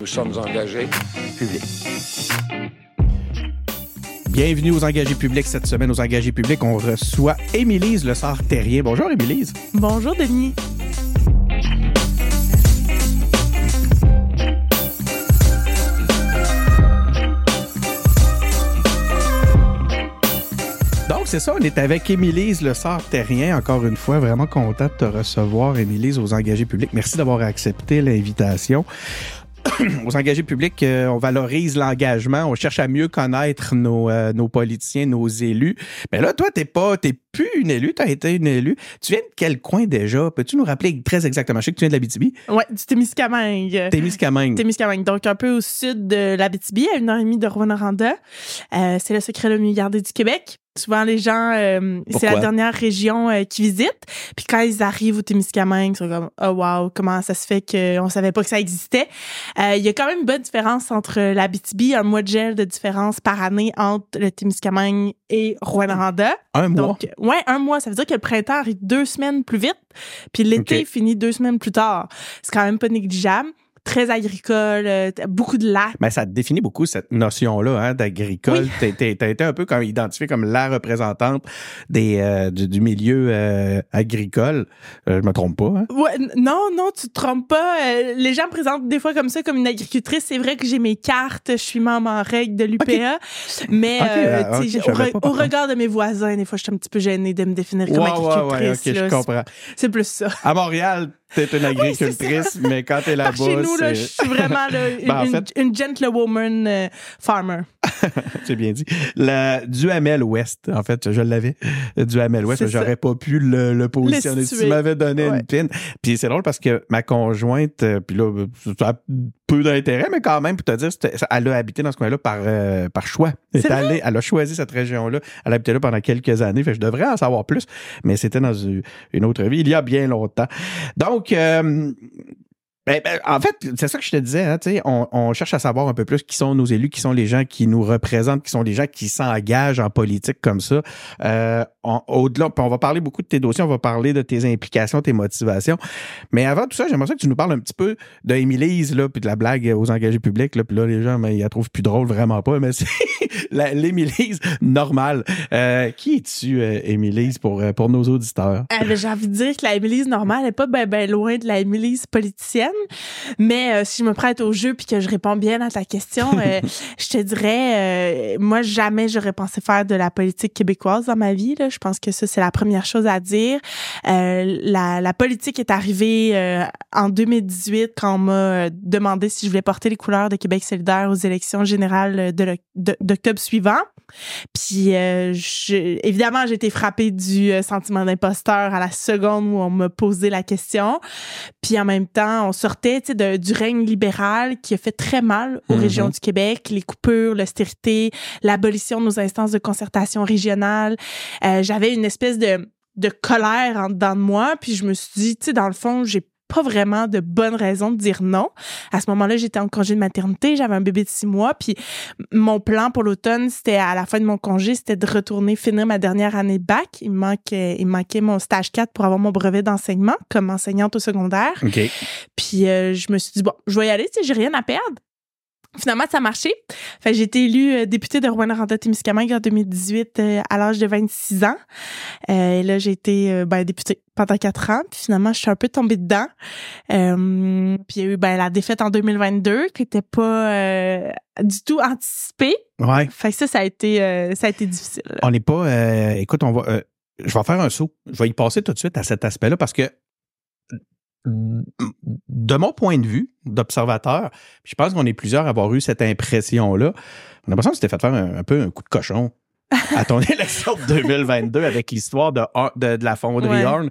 Nous sommes engagés publics. Bienvenue aux engagés publics. Cette semaine, aux engagés publics, on reçoit Émilise Le Sort-Terrien. Bonjour, Émilise. Bonjour, Denis. Donc, c'est ça, on est avec Émilise Le Sort-Terrien. Encore une fois, vraiment content de te recevoir, Émilise, aux engagés publics. Merci d'avoir accepté l'invitation. aux engagés publics, euh, on valorise l'engagement, on cherche à mieux connaître nos, euh, nos politiciens, nos élus. Mais là, toi, t'es pas, t'es plus une élue, t'as été une élue. Tu viens de quel coin déjà? Peux-tu nous rappeler très exactement? Je sais que tu viens de l'Abitibi. Ouais, du Témiscamingue. Témiscamingue. Témiscamingue. Donc, un peu au sud de l'Abitibi, à une heure et demie de Rwanda. Euh, c'est le secret le mieux gardé du Québec. Souvent, les gens, euh, c'est la dernière région euh, qu'ils visitent. Puis quand ils arrivent au Témiscamingue, ils sont comme, oh wow, comment ça se fait qu'on savait pas que ça existait? Euh, Il y a quand même une bonne différence entre l'Abitibi, un mois de gel de différence par année entre le Témiscamingue et Rwanda. Un mois? Donc, ouais, un mois. Ça veut dire que le printemps arrive deux semaines plus vite, puis l'été finit deux semaines plus tard. C'est quand même pas négligeable. Très agricole, euh, beaucoup de lacs. Mais ça définit beaucoup cette notion-là hein, d'agricole. Oui. T'as été un peu comme identifié comme la représentante des, euh, du, du milieu euh, agricole. Je me trompe pas. Hein? Ouais, non, non, tu te trompes pas. Les gens me présentent des fois comme ça, comme une agricultrice. C'est vrai que j'ai mes cartes, je suis membre en règle de l'UPA, mais ah, au, re- pas, regard de mes voisins, des fois, je suis un petit peu gênée de me définir comme Ouais, ouais, agricultrice. ouais, ok, là. je comprends. C'est plus ça. À Montréal, t'es une agricultrice, mais quand t'es là-bas, chez nous, là, je suis vraiment là, une, Ben, en une- fait- une gentlewoman euh, farmer. c'est bien dit. La Duhamel Ouest, en fait, je l'avais. Duhamel ça. j'aurais pas pu le, le positionner. Si tu m'avais donné Ouais. une pin. Puis c'est drôle parce que ma conjointe, euh, puis là, peu d'intérêt, mais quand même, pour te dire, elle a habité dans ce coin-là par, euh, par choix. Elle, est allée, elle a choisi cette région-là. Elle a habité là pendant quelques années. Fait que je devrais en savoir plus, mais c'était dans une une autre vie, il y a bien longtemps. Donc, euh, ben, ben, en fait, c'est ça que je te disais. Hein, on, on cherche à savoir un peu plus qui sont nos élus, qui sont les gens qui nous représentent, qui sont les gens qui s'engagent en politique comme ça. Euh, Au-delà, on va parler beaucoup de tes dossiers, on va parler de tes implications, tes motivations. Mais avant tout ça, j'aimerais que tu nous parles un petit peu de Émilise, là, puis de la blague aux engagés publics. Là, puis là, les gens, ils la trouvent plus drôle, vraiment pas. Mais c'est l'Émilise normale. Euh, qui es-tu, euh, Émilise, pour, pour nos auditeurs? Ben, j'ai envie de dire que la normale n'est pas ben, ben loin de la politicienne. Mais euh, si je me prête au jeu puis que je réponds bien à ta question, euh, je te dirais, euh, moi, jamais j'aurais pensé faire de la politique québécoise dans ma vie. Là. Je pense que ça, c'est la première chose à dire. La, la politique est arrivée en 2018 quand on m'a demandé si je voulais porter les couleurs de Québec solidaire aux élections générales de l'oc- de- d'octobre suivant. Puis euh, je- évidemment, j'ai été frappée du euh, sentiment d'imposteur à la seconde où on m'a posé la question. Puis en même temps, on sortait de- du règne libéral qui a fait très mal aux Mhm. régions du Québec, les coupures, l'austérité, l'abolition de nos instances de concertation régionale. Euh, J'avais une espèce de de colère en dedans de moi, puis je me suis dit, tu sais, dans le fond, j'ai pas vraiment de bonnes raisons de dire non. À ce moment-là, j'étais en congé de maternité, j'avais un bébé de six mois, puis mon plan pour l'automne, c'était à la fin de mon congé, c'était de retourner finir ma dernière année de bac. Il me manquait, il me manquait mon stage 4 pour avoir mon brevet d'enseignement comme enseignante au secondaire. Puis euh, je me suis dit bon, je vais y aller, tu sais, j'ai rien à perdre. Finalement, ça a marché. Fait que j'ai été élue euh, députée de Rouen-Noranda-Témiscamingue en 2018 euh, à l'âge de 26 ans. Euh, et là, j'ai été euh, ben, députée pendant quatre ans. Puis finalement, je suis un peu tombée dedans. Euh, puis il y a eu ben, la défaite en 2022 qui était pas euh, du tout anticipée. Ouais. Fait que ça, ça a été, euh, ça a été difficile. On n'est pas. euh, écoute, on va. euh, je vais faire un saut. Je vais y passer tout de suite à cet aspect-là parce que de mon point de vue d'observateur, je pense qu'on est plusieurs à avoir eu cette impression-là. On a l'impression que c'était fait faire un, un peu un coup de cochon à ton élection de 2022 avec l'histoire de, de, de la fonderie Ouais. Horn.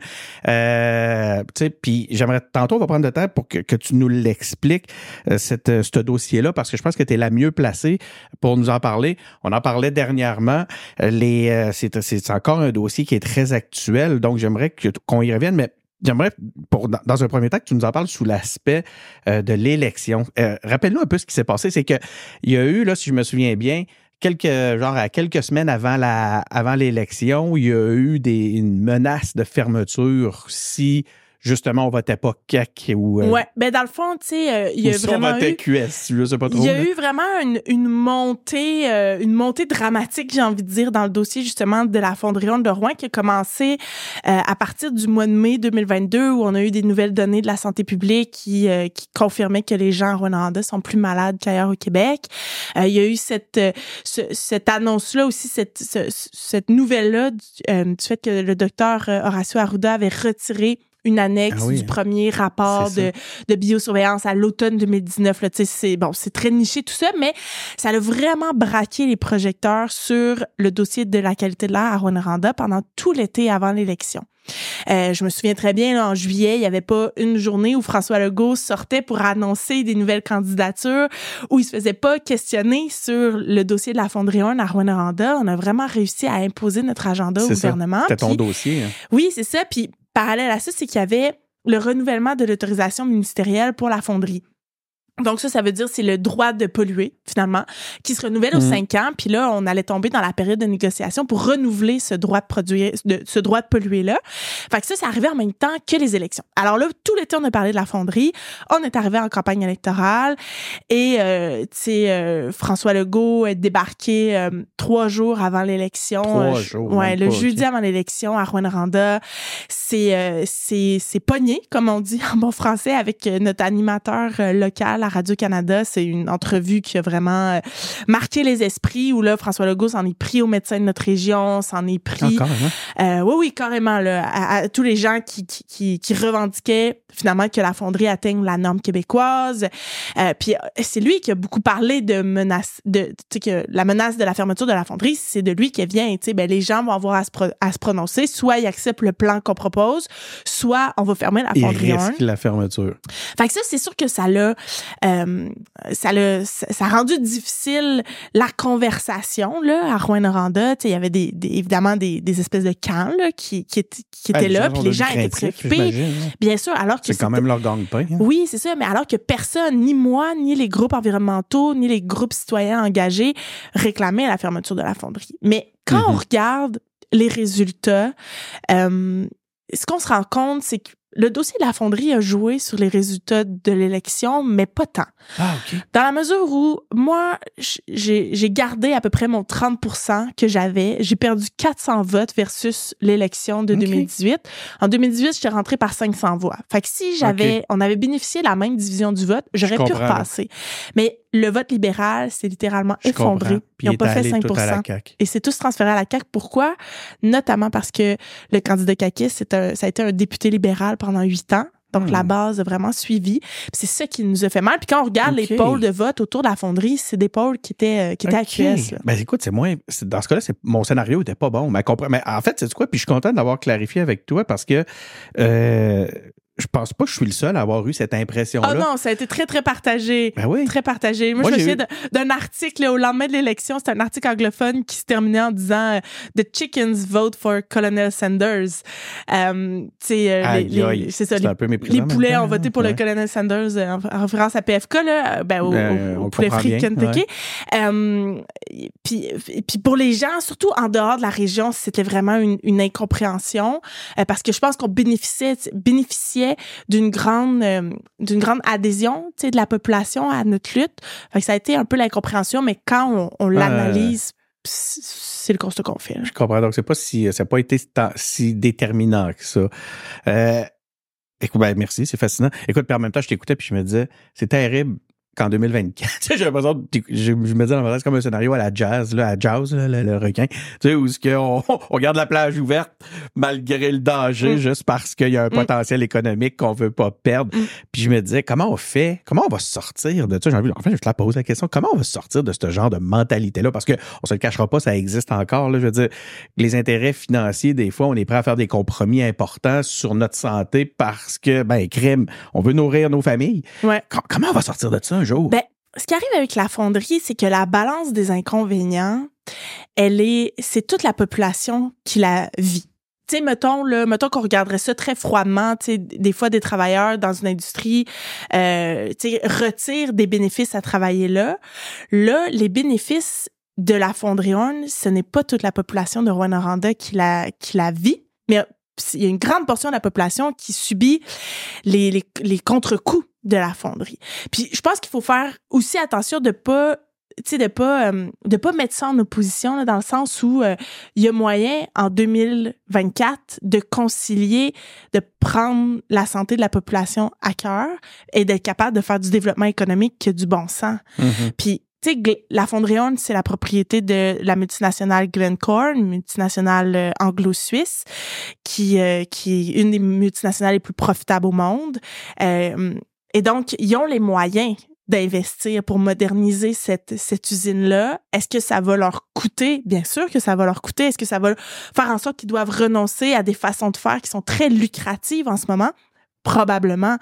Euh, tu sais, puis j'aimerais tantôt on va prendre le temps pour que, que tu nous l'expliques euh, cette, euh, ce dossier-là parce que je pense que tu es la mieux placée pour nous en parler. On en parlait dernièrement. Euh, Les, c'est, encore un dossier qui est très actuel, donc j'aimerais qu'on y revienne, mais J'aimerais, pour, dans, un premier temps, que tu nous en parles sous l'aspect euh, de l'élection. Euh, rappelle-nous un peu ce qui s'est passé. C'est que il y a eu, là, si je me souviens bien, quelques, genre à quelques semaines avant avant l'élection, il y a eu des, une menace de fermeture si justement, on votait pas CAC ou. ouais, ben dans le fond, tu sais, euh, il y a vraiment. on votait QS, je sais pas trop. Il y a eu vraiment une, une montée, euh, une montée dramatique, j'ai envie de dire, dans le dossier justement de la fonderie de Rouen qui a commencé euh, à partir du mois de mai 2022 où on a eu des nouvelles données de la santé publique qui, qui confirmaient que les gens à Rwanda sont plus malades qu'ailleurs au Québec. il y a eu cette, cette annonce-là aussi, cette, cette nouvelle-là du, du, fait que le docteur Horacio Arruda avait retiré une annexe ah du premier rapport de, de, biosurveillance à l'automne 2019. Là, c'est bon, c'est très niché tout ça, mais ça a vraiment braqué les projecteurs sur le dossier de la qualité de l'air à Rwanda pendant tout l'été avant l'élection. Euh, je me souviens très bien, là, en juillet, il n'y avait pas une journée où François Legault sortait pour annoncer des nouvelles candidatures, où il se faisait pas questionner sur le dossier de la fonderie 1 à Rwanda. On a vraiment réussi à imposer notre agenda au gouvernement. C'était ton dossier. Hein? Oui, c'est ça. Puis parallèle à ça, c'est qu'il y avait le renouvellement de l'autorisation ministérielle pour la fonderie. Donc ça, ça veut dire c'est le droit de polluer finalement qui se renouvelle aux mhm. cinq ans. Puis là, on allait tomber dans la période de négociation pour renouveler ce droit de produire, de, ce droit de polluer là. Fait que ça, c'est arrivé en même temps que les élections. Alors là, tout l'été, on a parlé de la fonderie. On est arrivé en campagne électorale et euh, tu sais, euh, François Legault est débarqué euh, trois jours avant l'élection. Trois jours. Ouais, le jeudi avant l'élection à Rwanda. C'est c'est c'est pogné comme on dit en bon français avec notre animateur local Radio-Canada. C'est une entrevue qui a vraiment euh, marqué les esprits où là, François Legault s'en est pris aux médecins de notre région, s'en est pris. Ah, euh, oui, oui, carrément, là, à, tous les gens qui, qui, qui, revendiquaient finalement que la fonderie atteigne la norme québécoise. Euh, puis c'est lui qui a beaucoup parlé de menace, de, que la menace de la fermeture de la fonderie, c'est de lui qui vient. Ben, les gens vont avoir à se, à se prononcer. Soit ils acceptent le plan qu'on propose, soit on va fermer la fonderie. Il risque la fermeture. Fait que ça, c'est sûr que ça l'a, euh, ça, le, ça a rendu difficile la conversation là à Rwanda. Il y avait des, évidemment des, des, espèces de camps là, qui, qui, qui étaient là, puis les gens étaient préoccupés. Hein. Bien sûr, alors que c'est quand même leur gang-pain. Hein. Oui, c'est ça, mais alors que personne, ni moi, ni les groupes environnementaux, ni les groupes citoyens engagés réclamaient la fermeture de la fonderie. Mais quand on mm-hmm. regarde les résultats, euh, ce qu'on se rend compte, c'est que le dossier de la fonderie a joué sur les résultats de l'élection, mais pas tant. Ah, OK. Dans la mesure où, moi, j'ai gardé à peu près mon 30 que j'avais. J'ai perdu 400 votes versus l'élection de 2018. En 2018, j'étais rentrée par 500 voix. Fait que si j'avais, on avait bénéficié de la même division du vote, j'aurais pu repasser. Mais le vote libéral s'est littéralement effondré. Ils n'ont pas fait 5% Et c'est tous transféré à la CAQ. Pourquoi? Notamment parce que le candidat CAQ, ça a été un député libéral pendant huit ans. Donc, la hmm. base a vraiment suivi. C'est ça qui nous a fait mal. Puis quand on regarde les pôles de vote autour de la fonderie, c'est des pôles qui étaient, euh, qui étaient à QS. Ben, écoute, c'est moins. Dans ce cas-là, mon scénario était pas bon. Mais, mais en fait, c'est quoi? Puis je suis content d'avoir clarifié avec toi parce que euh, je pense pas que je suis le seul à avoir eu cette impression-là. Oh non, ça a été très, très partagé. Ben oui. Très partagé. Moi, je me souviens d'un article au lendemain de l'élection. C'était un article anglophone qui se terminait en disant euh, The chickens vote for Colonel Sanders. Euh, euh, les, c'est ça. Les, les poulets ont voté pour le Colonel Sanders euh, en, référence à PFK, là, ben, au, ben, au, poulet frit Kentucky. puis, puis pour les gens, surtout en dehors de la région, c'était vraiment une, une incompréhension parce que je pense qu'on bénéficiait, bénéficiait d'une grande euh, d'une grande adhésion, tu sais, de la population à notre lutte. ça a été un peu l'incompréhension, mais quand on, l'analyse, c'est le constat qu'on fait. Je comprends. Donc, c'est pas si, ça n'a pas été si déterminant que ça. Euh, écoute, ben, merci, c'est fascinant. Écoute, puis en même temps, je t'écoutais puis je me disais, c'est terrible qu'en 2024, j'ai l'impression, je, me dis dans comme un scénario à la jazz, là, à jazz, le, requin, tu sais, où ce qu'on on garde la plage ouverte malgré le danger, mm. juste parce qu'il y a un mm. potentiel économique qu'on veut pas perdre. Mm. Puis je me disais, comment on fait, comment on va sortir de ça? J'ai envie, enfin, je te la pose la question, comment on va sortir de ce genre de mentalité-là? Parce que on se le cachera pas, ça existe encore, là, je veux dire, les intérêts financiers, des fois, on est prêt à faire des compromis importants sur notre santé parce que, ben, crime, on veut nourrir nos familles. Ouais. comment on va sortir de ça un Ben, ce qui arrive avec la fonderie, c'est que la balance des inconvénients, elle est, c'est toute la population qui la vit. Tu sais, mettons, là, mettons qu'on regarderait ça très froidement, tu sais, des fois, des travailleurs dans une industrie, euh, tu sais, retirent des bénéfices à travailler là. Là, les bénéfices de la fonderie ce n'est pas toute la population de Rwanda qui la, qui la vit, mais il y a une grande portion de la population qui subit les, les, les contre-coups de la fonderie. Puis je pense qu'il faut faire aussi attention de pas tu sais de pas euh, de pas mettre ça en opposition là, dans le sens où euh, il y a moyen en 2024 de concilier de prendre la santé de la population à cœur et d'être capable de faire du développement économique que du bon sens. Mhm. Puis tu sais, la fonderie c'est la propriété de la multinationale Glencore, une multinationale euh, anglo-suisse, qui, euh, qui est une des multinationales les plus profitables au monde. Euh, et donc, ils ont les moyens d'investir pour moderniser cette, cette usine-là. Est-ce que ça va leur coûter? Bien sûr que ça va leur coûter. Est-ce que ça va faire en sorte qu'ils doivent renoncer à des façons de faire qui sont très lucratives en ce moment? Probablement.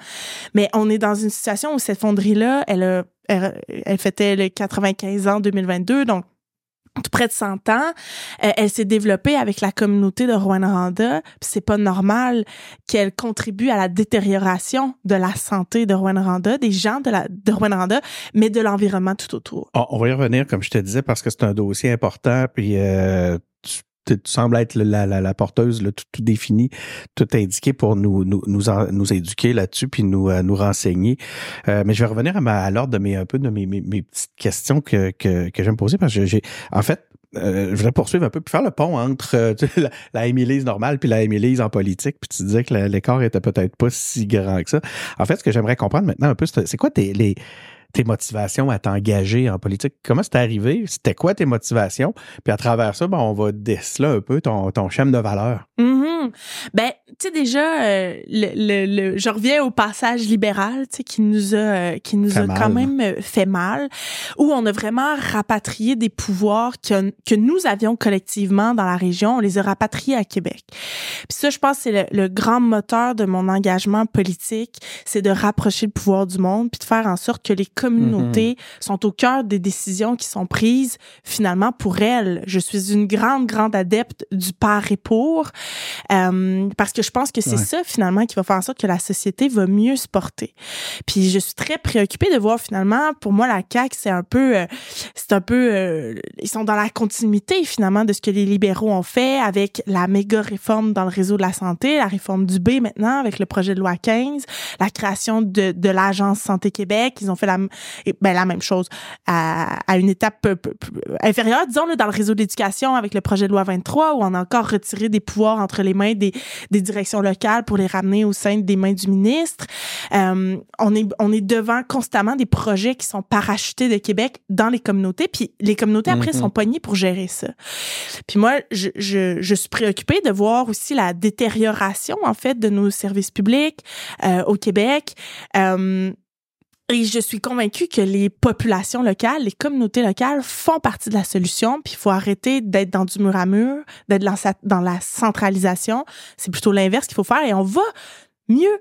Mais on est dans une situation où cette fonderie-là, elle, a, elle, elle fêtait le 95 ans en 2022, donc tout près de 100 ans, euh, elle s'est développée avec la communauté de Rwanda. C'est pas normal qu'elle contribue à la détérioration de la santé de Rwanda, des gens de, la, de Rwanda, mais de l'environnement tout autour. On, on va y revenir, comme je te disais, parce que c'est un dossier important, puis euh, tu, tu sembles être la, la, la porteuse, là, tout, tout défini, tout indiqué pour nous nous, nous, nous éduquer là-dessus, puis nous, euh, nous renseigner. Euh, mais je vais revenir à, ma, à l'ordre de mes un peu de mes, mes, mes petites questions que, que, que j'aime poser, parce que j'ai en fait, euh, je voudrais poursuivre un peu puis faire le pont entre euh, la, la Émilise normale puis la Émilise en politique. Puis tu disais que l'écart était peut-être pas si grand que ça. En fait, ce que j'aimerais comprendre maintenant un peu, c'est quoi tes, les, tes motivations à t'engager en politique? Comment c'est arrivé? C'était quoi tes motivations? Puis à travers ça, ben, on va déceler un peu ton, ton de valeur. Mhm. Ben, tu sais déjà, euh, le, le, le- je reviens au passage libéral, tu sais, qui nous a, euh, qui nous Fait a mal. quand même euh, fait mal, où on a vraiment rapatrié des pouvoirs que, que nous avions collectivement dans la région, on les a rapatriés à Québec. Puis ça, je pense, c'est le, le grand moteur de mon engagement politique, c'est de rapprocher le pouvoir du monde, puis de faire en sorte que les communautés sont au cœur des décisions qui sont prises finalement pour elles. Je suis une grande, grande adepte du par et pour, euh, parce que je pense que c'est Ouais. ça finalement qui va faire en sorte que la société va mieux se porter. Puis je suis très préoccupée de voir finalement, pour moi la CAQ c'est un peu, euh, c'est un peu, euh, ils sont dans la continuité finalement de ce que les libéraux ont fait avec la méga réforme dans le réseau de la santé, la réforme du B maintenant avec le projet de loi 15, la création de, de l'agence Santé Québec, ils ont fait la, et, ben, la même chose à, à une étape peu- peu- peu inférieure, disons, là, dans le réseau d'éducation avec le projet de loi 23, où on a encore retiré des pouvoirs entre les mains des, des directions locales pour les ramener au sein des mains du ministre. Euh, on, est, on est devant constamment des projets qui sont parachutés de Québec dans les communautés, puis les communautés, après, Mhm. sont pognées pour gérer ça. Puis moi, je, je, je suis préoccupée de voir aussi la détérioration, en fait, de nos services publics euh, au Québec. Euh, et je suis convaincue que les populations locales, les communautés locales font partie de la solution, puis il faut arrêter d'être dans du mur à mur, d'être dans, la centralisation. C'est plutôt l'inverse qu'il faut faire et on va mieux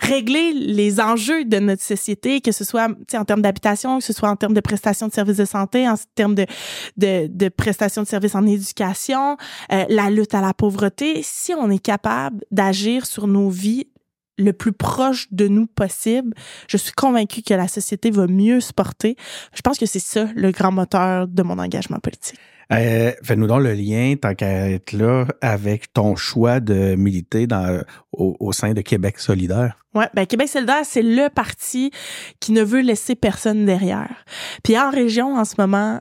régler les enjeux de notre société, que ce soit en termes d'habitation, que ce soit en termes de prestations de services de santé, en termes de, de, de prestations de services en éducation, euh, la lutte à la pauvreté, si on est capable d'agir sur nos vies le plus proche de nous possible, je suis convaincue que la société va mieux se porter. Je pense que c'est ça le grand moteur de mon engagement politique. Euh, Fais-nous donc le lien, tant qu'à être là, avec ton choix de militer dans, au, au sein de Québec solidaire. Ouais, ben Québec solidaire, c'est le parti qui ne veut laisser personne derrière. Puis en région, en ce moment,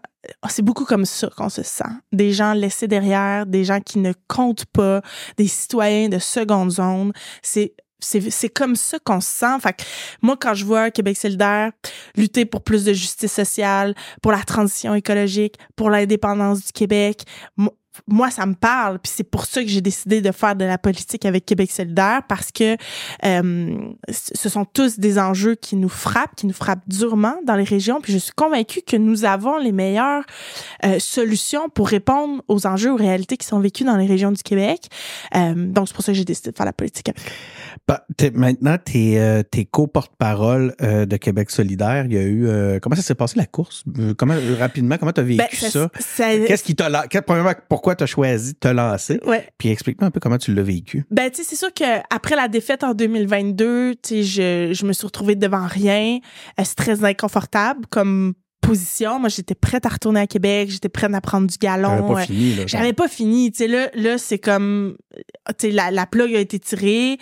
c'est beaucoup comme ça qu'on se sent. Des gens laissés derrière, des gens qui ne comptent pas, des citoyens de seconde zone. C'est c'est comme ça qu'on se sent. Fait que moi, quand je vois Québec solidaire lutter pour plus de justice sociale, pour la transition écologique, pour l'indépendance du Québec, moi, ça me parle. Puis c'est pour ça que j'ai décidé de faire de la politique avec Québec solidaire parce que euh, ce sont tous des enjeux qui nous frappent, qui nous frappent durement dans les régions. Puis je suis convaincue que nous avons les meilleures euh, solutions pour répondre aux enjeux, aux réalités qui sont vécues dans les régions du Québec. Euh, donc c'est pour ça que j'ai décidé de faire la politique avec. Bah, t'es- maintenant, t'es es co-porte-parole euh, de Québec solidaire. Il y a eu... euh, comment ça s'est passé la course? Euh, Comment, rapidement, comment t'as vécu Ben, ça? ça- Qu'est-ce qui t'a... la- quel- pourquoi t'as choisi de te lancer? ouais. Puis explique-moi un peu comment tu l'as vécu. Ben, tu sais, c'est sûr que après la défaite en 2022, tu sais, je, je me suis retrouvée devant rien. Euh, C'est très inconfortable comme position. Moi, j'étais prête à retourner à Québec, j'étais prête à prendre du J'avais galon. pas euh, fini, là. J'avais pas fini, tu sais là là c'est comme tu sais la la plug a été tirée,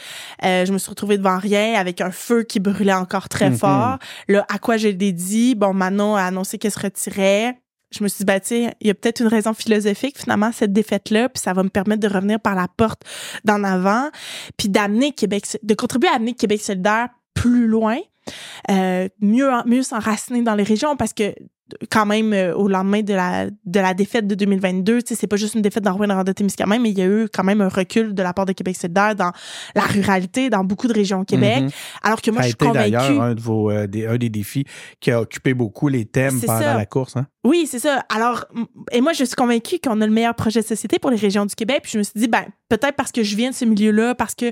euh, je me suis retrouvée devant rien avec un feu qui brûlait encore très Mhm. fort. Là à quoi je l'ai dit? Bon Manon a annoncé qu'elle se retirait. Je me suis dit bah il y a peut-être une raison philosophique finalement cette défaite là, puis ça va me permettre de revenir par la porte d'en avant, puis d'amener Québec de contribuer à amener Québec solidaire plus loin. Euh, mieux mieux s'enraciner dans les régions parce que quand même euh, au lendemain de la de la défaite de 2022, tu sais c'est pas juste une défaite dans Rouen de Témiscamingue, mais il y a eu quand même un recul de la part de Québec solidaire dans la ruralité dans beaucoup de régions au Québec, Mhm. alors que moi Ça a je suis été d'ailleurs convaincue un, de vos, euh, des, un des défis qui a occupé beaucoup les thèmes pendant ça. la course. Hein? Oui, c'est ça. Alors, et moi, je suis convaincue qu'on a le meilleur projet de société pour les régions du Québec. Puis je me suis dit, ben, peut-être parce que je viens de ce milieu-là, parce que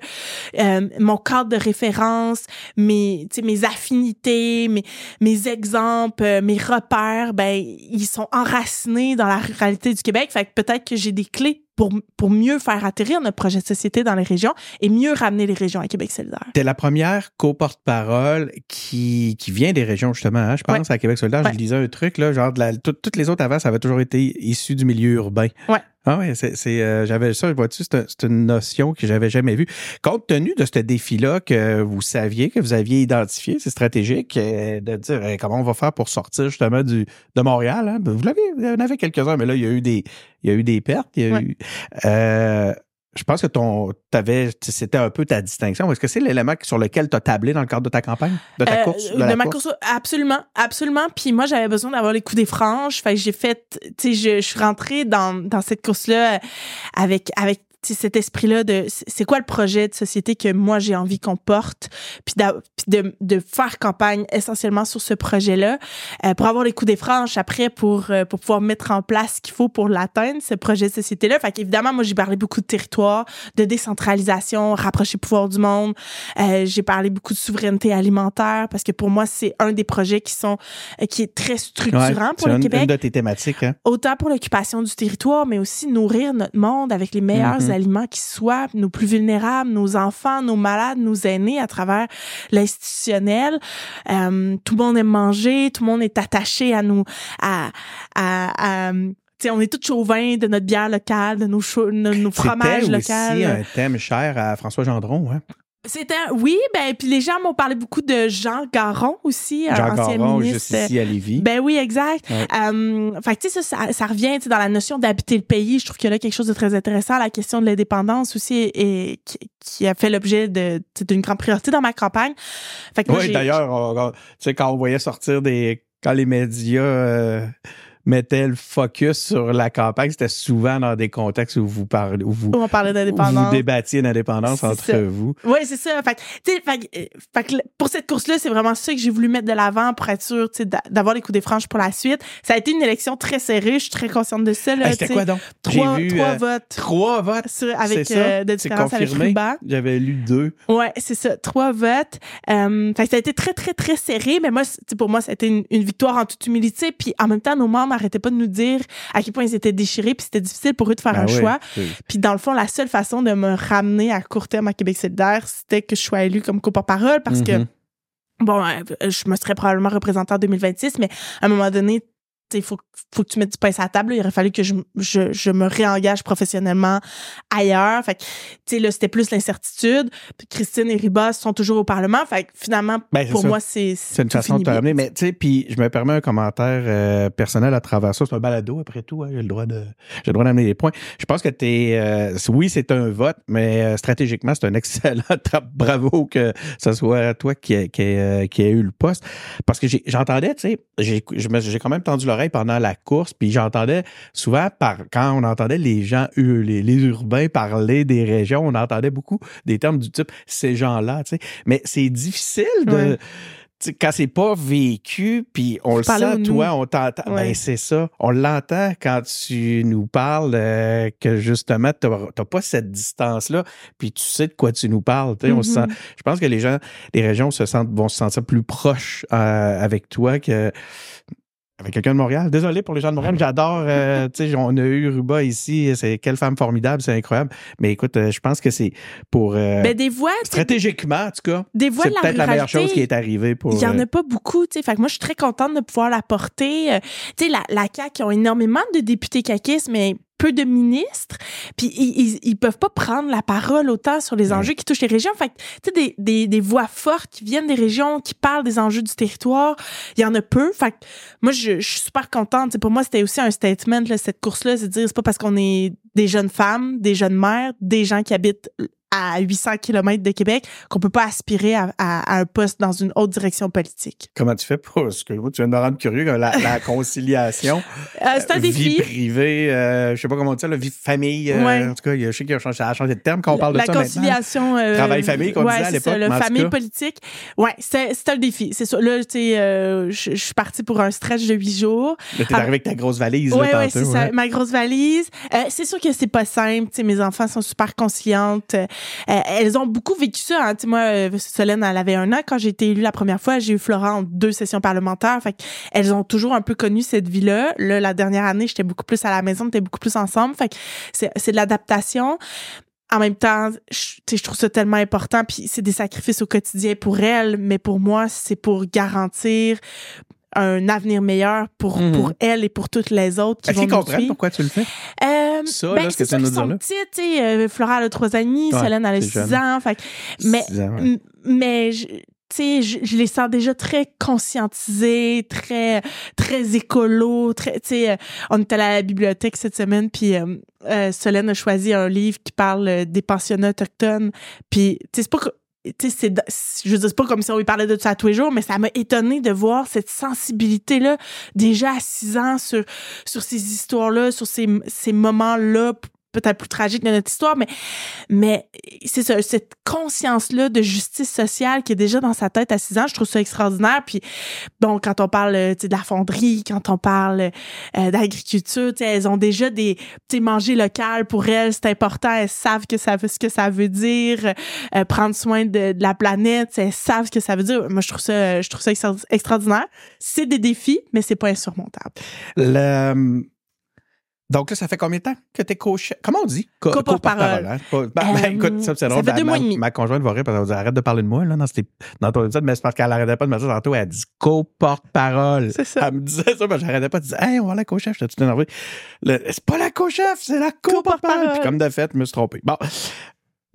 euh, mon cadre de référence, mes, mes affinités, mes, mes exemples, euh, mes repères, ben, ils sont enracinés dans la ruralité du Québec. Fait que peut-être que j'ai des clés pour, pour mieux faire atterrir notre projet de société dans les régions et mieux ramener les régions à Québec solidaire. T'es la première co-porte-parole qui, qui vient des régions, justement, hein, je pense, à Québec solidaire. Ouais. Je lisais un truc, là, genre, de la- tout- toutes les autres avant, ça avait toujours été issu du milieu urbain. Ouais. Ah ouais, c'est, c'est, euh, j'avais ça, vois-tu, c'est, un- c'est une notion que j'avais jamais vue. Compte tenu de ce défi-là que vous saviez, que vous aviez identifié, c'est stratégique euh, de dire euh, comment on va faire pour sortir justement du de Montréal. Hein? Vous l'avez, il y en avait quelques-uns, mais là, il y a eu des, il y a eu des pertes. Il y a Ouais. eu, euh, je pense que ton, t'avais, c'était un peu ta distinction. Est-ce que c'est l'élément sur lequel tu as tablé dans le cadre de ta campagne, de ta Euh, course, de, de la ma course? course, absolument, absolument. Puis moi, j'avais besoin d'avoir les coups des franges. Fait que j'ai fait, tu sais, je, je suis rentrée dans, dans cette course-là euh, avec, avec cet esprit-là de c'est quoi le projet de société que moi j'ai envie qu'on porte, puis, de, de faire campagne essentiellement sur ce projet-là euh, pour avoir les coups des franges après pour euh, pour pouvoir mettre en place ce qu'il faut pour l'atteindre ce projet de société-là. Fait qu'évidemment moi j'ai parlé beaucoup de territoire, de décentralisation, rapprocher le pouvoir du monde. Euh, j'ai parlé beaucoup de souveraineté alimentaire parce que pour moi c'est un des projets qui sont euh, qui est très Ouais, structurant pour le une, Québec une de tes thématiques. Hein? autant pour l'occupation du territoire, mais aussi nourrir notre monde avec les meilleurs Mhm. aliments qui soient, nos plus vulnérables, nos enfants, nos malades, nos aînés à travers l'institutionnel. Euh, tout le monde aime manger, tout le monde est attaché à nous, à, à, à tu sais, on est tous chauvins de notre bière locale, de nos, nos, nos fromages C'était locaux. aussi un thème cher à François Gendron. Hein? C'était oui, ben puis les gens m'ont parlé beaucoup de Jean Garon aussi, Jean ancien Garon, ministre. juste ici à Lévis. Ben oui, exact. Ouais. Fait que tu sais ça, ça, ça revient dans la notion d'habiter le pays. Je trouve qu'il y a là quelque chose de très intéressant. La question de l'indépendance aussi et qui, qui a fait l'objet de d'une grande priorité dans ma campagne. Fait que moi, Oui, d'ailleurs, tu sais, quand on voyait sortir des. Quand les médias euh, mettaient le focus sur la campagne, c'était souvent dans des contextes où vous parlez, où vous, on parlait où vous d'indépendance. débattiez l'indépendance C'est entre ça. vous. Oui, c'est ça. Fait, fait, euh, fait que pour cette course-là, c'est vraiment ça que j'ai voulu mettre de l'avant pour être sûr d'avoir les coups des franges pour la suite. Ça a été une élection très serrée. Je suis très consciente de ça. Là, Hey, c'était quoi donc? Trois, J'ai vu trois euh, votes. trois votes? Sur, avec ça? euh, de C'est différence avec confirmé. Ruban. J'avais lu deux. Ouais, c'est ça. Trois votes. Euh, fait que ça a été très, très, très serré. Mais moi, pour moi, ça a été une, une victoire en toute humilité. Puis en même temps, nos membres n'arrêtaient pas de nous dire à quel point ils étaient déchirés. Puis c'était difficile pour eux de faire Ben un oui, choix. Puis dans le fond, la seule façon de me ramener à court terme à Québec solidaire, c'était que je sois élue comme co-porte-parole parce que Mhm. bon, euh, je me serais probablement représentée en 2026, mais à un moment donné, il faut, faut que tu mettes du pain sur la table. là. Il aurait fallu que je, je, je me réengage professionnellement ailleurs. Fait que, tu sais, là, c'était plus l'incertitude. Puis Christine et Ribas sont toujours au Parlement. Fait que finalement, Ben, pour ça. moi, c'est C'est une façon de te ramener. Mais tu sais, puis je me permets un commentaire euh, personnel à travers ça. C'est un balado après tout. hein. J'ai le droit de, j'ai le droit d'amener des points. Je pense que t'es, euh, oui, c'est un vote, mais euh, stratégiquement, c'est un excellent bravo que ce soit toi qui ait, qui eu le poste. Parce que j'entendais, tu sais, j'ai, quand même tendu pendant la course, puis j'entendais souvent par quand on entendait les gens, ur- les, les urbains parler des régions, on entendait beaucoup des termes du type ces gens-là, tu sais. Mais c'est difficile de Ouais. tu quand c'est pas vécu, puis on le sent, toi, on t'entend. Ouais. Ben, c'est ça. On l'entend quand tu nous parles euh, que justement, t'as t'as pas cette distance-là, puis tu sais de quoi tu nous parles. tu sais, on se Mhm. sent, je pense que les gens, les régions se sentent, vont se sentir plus proches euh, avec toi que avec quelqu'un de Montréal. Désolé pour les gens de Montréal, j'adore. euh, tu sais, on a eu Ruba ici. C'est quelle femme formidable, c'est incroyable. Mais écoute, euh, je pense que c'est pour euh, Ben, des voix, stratégiquement, en tout cas, des voix c'est la peut-être la meilleure chose qui est arrivée pour. Il y en euh, a pas beaucoup, tu sais. Fait que moi, je suis très contente de pouvoir la porter. Euh, tu sais, la, la CAQ, ils ont énormément de députés caquistes, mais peu de ministres. Puis ils, ils, peuvent pas prendre la parole autant sur les enjeux qui touchent les régions. Fait que, tu sais, des, des, des voix fortes qui viennent des régions, qui parlent des enjeux du territoire, il y en a peu. Fait que moi, je, je suis super contente. Pour moi, c'était aussi un statement, là, cette course-là. C'est de dire, c'est pas parce qu'on est des jeunes femmes, des jeunes mères, des gens qui habitent à 800 km de Québec qu'on peut pas aspirer à, à- à un poste dans une autre direction politique. Comment tu fais pour. Excuse-moi, tu viens de me rendre curieux. La, la conciliation. Euh, c'est un vie défi. privée, euh, je sais pas comment on dit ça, la vie famille. euh, Ouais. En tout cas, y je sais qu'il a changé, changé de terme quand on parle de la ça maintenant. conciliation euh, Travail-famille qu'on ouais, disait à l'époque, le famille politique ouais c'est un défi c'est ça là tu sais euh, je suis partie pour un stretch de huit jours Là, t'es Ah. arrivé avec ta grosse valise, ouais là, ouais c'est ça ma grosse valise Euh, c'est sûr que c'est pas simple tu sais mes enfants sont super conciliantes Euh, elles ont beaucoup vécu ça hein. Moi euh, Solène elle avait un an quand j'ai été élue la première fois. J'ai eu Florent en deux sessions parlementaires. Fait elles ont toujours un peu connu cette vie là la dernière année j'étais beaucoup plus à la maison on était beaucoup plus ensemble. Fait c'est de l'adaptation. En même temps, je, je trouve ça tellement important, puis c'est des sacrifices au quotidien pour elle, mais pour moi, c'est pour garantir un avenir meilleur pour, Mhm. pour elle et pour toutes les autres qui Est-ce qu'ils comprennent pourquoi tu le fais? Euh, Ça, ben, là, ce que tu viens nous dire sont petits, tu sais, euh, Flora a trois ans et demi, Ouais, Solène elle a c'est six jeune. ans, fait mais, ans, ouais. mais je, tu sais, je, je les sens déjà très conscientisés, très, très écolo, très, tu sais, euh, on est allé à la bibliothèque cette semaine, puis euh, euh, Solène a choisi un livre qui parle euh, des pensionnats autochtones, puis, tu sais, c'est pas tu sais, je veux dire, pas comme si on lui parlait de ça tous les jours, mais ça m'a étonné de voir cette sensibilité-là, déjà à six ans, sur, sur ces histoires-là, sur ces, ces moments-là, peut-être plus tragiques de notre histoire, mais, mais c'est ça, cette conscience-là de justice sociale qui est déjà dans sa tête à six ans, je trouve ça extraordinaire. Puis, bon, quand on parle euh, de la fonderie, quand on parle euh, d'agriculture, elles ont déjà des, manger local pour elles, c'est important. Elles savent que ça veut, ce que ça veut dire, euh, prendre soin de, de la planète, elles savent ce que ça veut dire. Moi, je trouve ça, je trouve ça extra- extraordinaire. C'est des défis, mais c'est pas insurmontable. Le- Donc là, ça fait combien de temps que t'es co Comment on dit? Co- Co-porte-parole. hein? Ben, ben, Euh, écoute, ça, c'est ça drôle. fait Ma- deux mois et ma, demi. ma conjointe va rire parce qu'elle va dire arrête de parler de moi là, dans, dans ton épisode, mais c'est parce qu'elle arrêtait pas de me dire tantôt, elle dit co-porte-parole. C'est ça. Elle me disait ça, mais j'arrêtais pas de dire Hey, on va à la co-chef, j'étais tout énervé. C'est pas la co-chef, c'est la co-porte-parole. Co-porte-parole. Puis comme de fait, je me suis trompé. Bon.